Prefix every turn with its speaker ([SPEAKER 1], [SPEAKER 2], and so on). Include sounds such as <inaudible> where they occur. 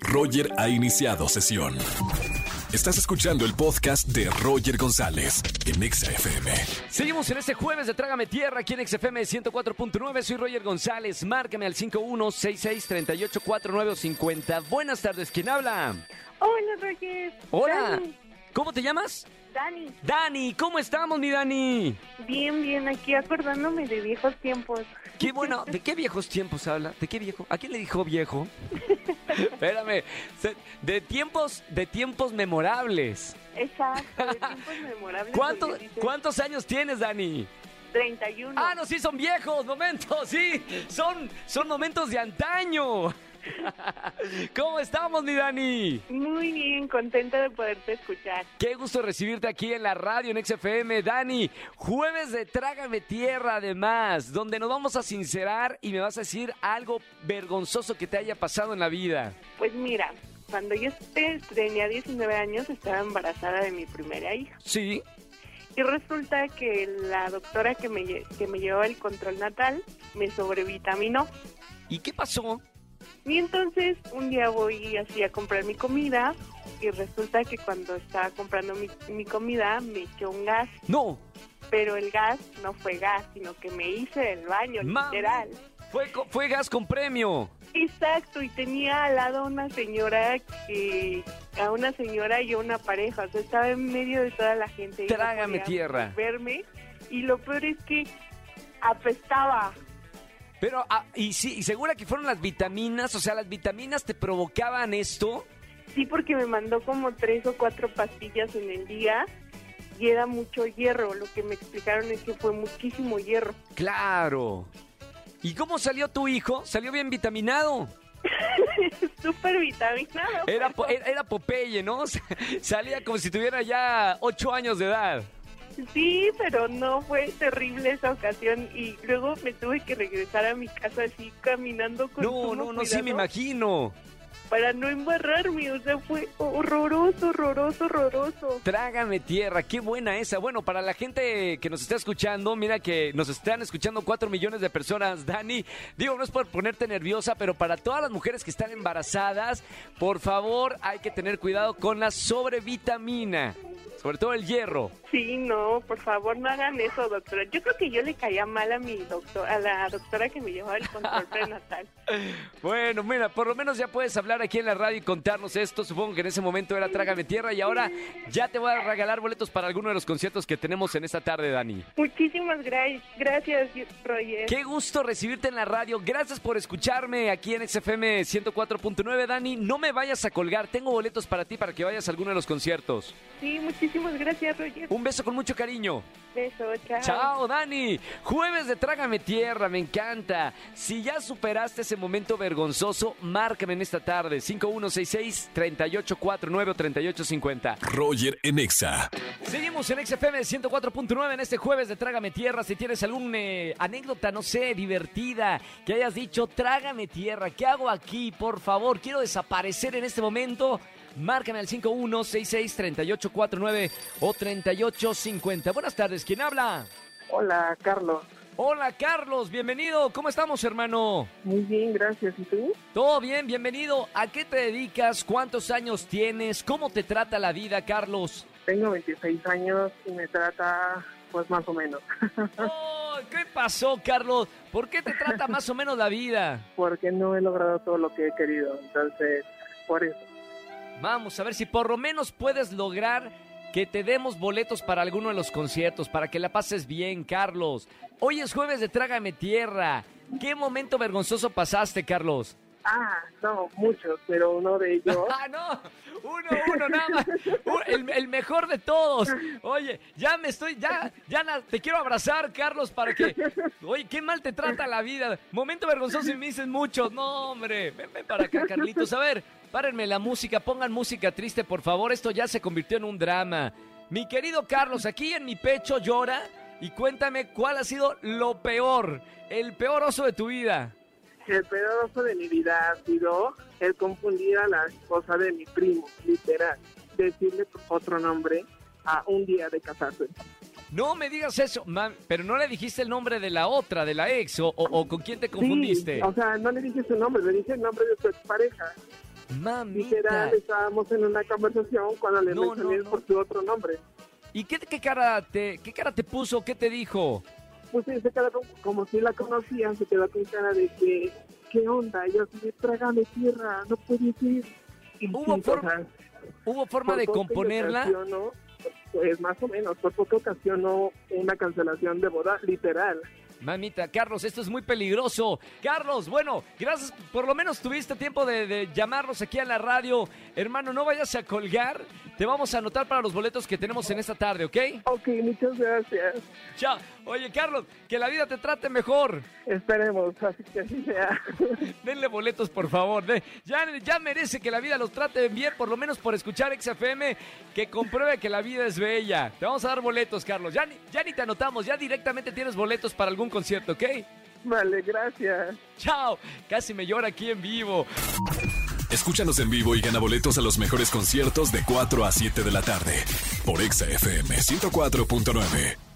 [SPEAKER 1] Roger ha iniciado sesión. Estás escuchando el podcast de Roger González en Exa FM.
[SPEAKER 2] Seguimos en este jueves de Trágame Tierra aquí en XFM 104.9. Soy Roger González. Márcame al 5166384950. Buenas tardes. ¿Quién habla?
[SPEAKER 3] Hola, Roger.
[SPEAKER 2] Hola. ¿Cómo te llamas?
[SPEAKER 3] Dani.
[SPEAKER 2] Dani. ¿Cómo estamos, mi Dani?
[SPEAKER 3] Bien, bien, aquí acordándome de viejos tiempos.
[SPEAKER 2] Qué bueno. ¿De qué viejos tiempos habla? ¿De qué viejo? ¿A quién le dijo viejo? <laughs> Espérame. De tiempos, de tiempos memorables.
[SPEAKER 3] Exacto, de <laughs> tiempos memorables.
[SPEAKER 2] ¿Cuántos, ¿Cuántos años tienes, Dani?
[SPEAKER 3] 31.
[SPEAKER 2] Ah, no, sí, son viejos momentos, sí. Son, son momentos de antaño. <laughs> ¿Cómo estamos, mi Dani?
[SPEAKER 3] Muy bien, contenta de poderte escuchar.
[SPEAKER 2] Qué gusto recibirte aquí en la radio en XFM, Dani. Jueves de Trágame Tierra, además, donde nos vamos a sincerar y me vas a decir algo vergonzoso que te haya pasado en la vida.
[SPEAKER 3] Pues mira, cuando yo tenía 19 años estaba embarazada de mi primera hija.
[SPEAKER 2] Sí.
[SPEAKER 3] Y resulta que la doctora que me, que me llevaba el control natal me sobrevitaminó.
[SPEAKER 2] ¿Y qué pasó?
[SPEAKER 3] Y entonces un día voy así a comprar mi comida y resulta que cuando estaba comprando mi, mi comida me echó un gas,
[SPEAKER 2] No,
[SPEAKER 3] pero el gas no fue gas, sino que me hice del baño,
[SPEAKER 2] Mami.
[SPEAKER 3] literal.
[SPEAKER 2] fue, fue gas con premio.
[SPEAKER 3] Exacto, y tenía al lado una señora que, a una señora y a una pareja, o sea, estaba en medio de toda la gente. y no
[SPEAKER 2] Trágame
[SPEAKER 3] podía
[SPEAKER 2] tierra.
[SPEAKER 3] Verme, y lo peor es que apestaba.
[SPEAKER 2] Pero, ah, y sí, y segura que fueron las vitaminas, o sea, las vitaminas te provocaban esto.
[SPEAKER 3] Sí, porque me mandó como tres o cuatro pastillas en el día y era mucho hierro. Lo que me explicaron es que fue muchísimo hierro.
[SPEAKER 2] Claro. ¿Y cómo salió tu hijo? ¿Salió bien vitaminado? <laughs>
[SPEAKER 3] Súper vitaminado.
[SPEAKER 2] Era, era, era Popeye, ¿no? <laughs> Salía como si tuviera ya ocho años de edad.
[SPEAKER 3] Sí, pero no fue terrible esa ocasión y luego me tuve que regresar a mi casa así caminando con
[SPEAKER 2] No, no, no, sí me imagino.
[SPEAKER 3] Para no embarrarme, o sea, fue horroroso, horroroso, horroroso.
[SPEAKER 2] Trágame tierra, qué buena esa. Bueno, para la gente que nos está escuchando, mira que nos están escuchando cuatro millones de personas, Dani. Digo, no es por ponerte nerviosa, pero para todas las mujeres que están embarazadas, por favor, hay que tener cuidado con la sobrevitamina, sobre todo el hierro.
[SPEAKER 3] Sí, no, por favor, no hagan eso, doctora. Yo creo que yo le caía mal a mi doctor, a la doctora que me llevaba el control <laughs> prenatal.
[SPEAKER 2] Bueno, mira, por lo menos ya puedes hablar aquí en la radio y contarnos esto. Supongo que en ese momento era Trágame Tierra y ahora ya te voy a regalar boletos para alguno de los conciertos que tenemos en esta tarde, Dani.
[SPEAKER 3] Muchísimas gra- gracias, Roger.
[SPEAKER 2] Qué gusto recibirte en la radio. Gracias por escucharme aquí en XFM 104.9, Dani. No me vayas a colgar. Tengo boletos para ti para que vayas a alguno de los conciertos.
[SPEAKER 3] Sí, muchísimas gracias, Roger.
[SPEAKER 2] Un beso con mucho cariño.
[SPEAKER 3] Beso, chao.
[SPEAKER 2] Chao, Dani. Jueves de Trágame Tierra, me encanta. Si ya superaste ese momento vergonzoso, márcame en esta tarde. 5166-3849 o 3850.
[SPEAKER 1] Roger en Exa.
[SPEAKER 2] Seguimos en XFM 104.9 en este jueves de Trágame Tierra. Si tienes alguna anécdota, no sé, divertida, que hayas dicho, Trágame Tierra, ¿qué hago aquí? Por favor, quiero desaparecer en este momento. Márcame al 5166-3849 o 3850. Buenas tardes, ¿quién habla?
[SPEAKER 4] Hola, Carlos.
[SPEAKER 2] Hola, Carlos, bienvenido. ¿Cómo estamos, hermano?
[SPEAKER 4] Muy bien, gracias. ¿Y tú?
[SPEAKER 2] Todo bien, bienvenido. ¿A qué te dedicas? ¿Cuántos años tienes? ¿Cómo te trata la vida, Carlos?
[SPEAKER 4] Tengo 26 años y me trata, pues, más o menos. <laughs>
[SPEAKER 2] Oh, ¿Qué pasó, Carlos? ¿Por qué te trata más o menos la vida?
[SPEAKER 4] Porque no he logrado todo lo que he querido. Entonces, por eso.
[SPEAKER 2] Vamos a ver si por lo menos puedes lograr que te demos boletos para alguno de los conciertos, para que la pases bien, Carlos. Hoy es jueves de Trágame Tierra. ¿Qué momento vergonzoso pasaste, Carlos?
[SPEAKER 4] Ah, no, muchos, pero uno de ellos. <laughs>
[SPEAKER 2] Ah, no, uno, uno, nada más. El, el mejor de todos. Oye, ya me estoy, ya, ya te quiero abrazar, Carlos, para que. Oye, qué mal te trata la vida. Momento vergonzoso y me dicen muchos. No, hombre, ven para acá, Carlitos. A ver, párenme la música, pongan música triste, por favor. Esto ya se convirtió en un drama. Mi querido Carlos, aquí en mi pecho llora y cuéntame cuál ha sido lo peor, el peor oso de tu vida.
[SPEAKER 4] El oso de mi vida ha sido el confundir a la esposa de mi primo, literal. Decirle otro nombre a un día de casarse.
[SPEAKER 2] No me digas eso, mam, pero no le dijiste el nombre de la otra, de la ex, o, o- o con quién te confundiste.
[SPEAKER 4] Sí, o sea, no le dije su nombre, le dije el nombre de su expareja.
[SPEAKER 2] Mamita.
[SPEAKER 4] Literal, estábamos en una conversación cuando le
[SPEAKER 2] No,
[SPEAKER 4] mencioné
[SPEAKER 2] no, no.
[SPEAKER 4] por su otro nombre.
[SPEAKER 2] ¿Y qué, qué cara te qué cara te puso? ¿Qué te dijo?
[SPEAKER 4] Pues sí, se quedó como, como si la conocían, se quedó con cara de que, ¿qué onda? Yo así, trágame tierra, no puede. Y
[SPEAKER 2] Hubo
[SPEAKER 4] sí,
[SPEAKER 2] for-
[SPEAKER 4] o sea,
[SPEAKER 2] ¿Hubo forma
[SPEAKER 4] por
[SPEAKER 2] de componerla?
[SPEAKER 4] Pues más o menos, por poco ocasionó una cancelación de boda, literal.
[SPEAKER 2] Mamita, Carlos, esto es muy peligroso. Carlos, bueno, gracias. Por lo menos tuviste tiempo de, de llamarnos aquí a la radio. Hermano, no vayas a colgar. Te vamos a anotar para los boletos que tenemos en esta tarde, ¿ok?
[SPEAKER 4] Ok, muchas gracias.
[SPEAKER 2] Chao. Oye, Carlos, que la vida te trate mejor.
[SPEAKER 4] Esperemos, así que así sea. <laughs>
[SPEAKER 2] Denle boletos, por favor. De- ya, ya merece que la vida los trate bien, por lo menos por escuchar XFM, que compruebe que la vida es bella. Te vamos a dar boletos, Carlos. Ya ya ni te anotamos, ya directamente tienes boletos para algún concierto, ¿ok?
[SPEAKER 4] Vale, gracias.
[SPEAKER 2] Chao. Casi me llora aquí en vivo.
[SPEAKER 1] Escúchanos en vivo y gana boletos a los mejores conciertos de 4 a 7 de la tarde por Exa FM 104.9.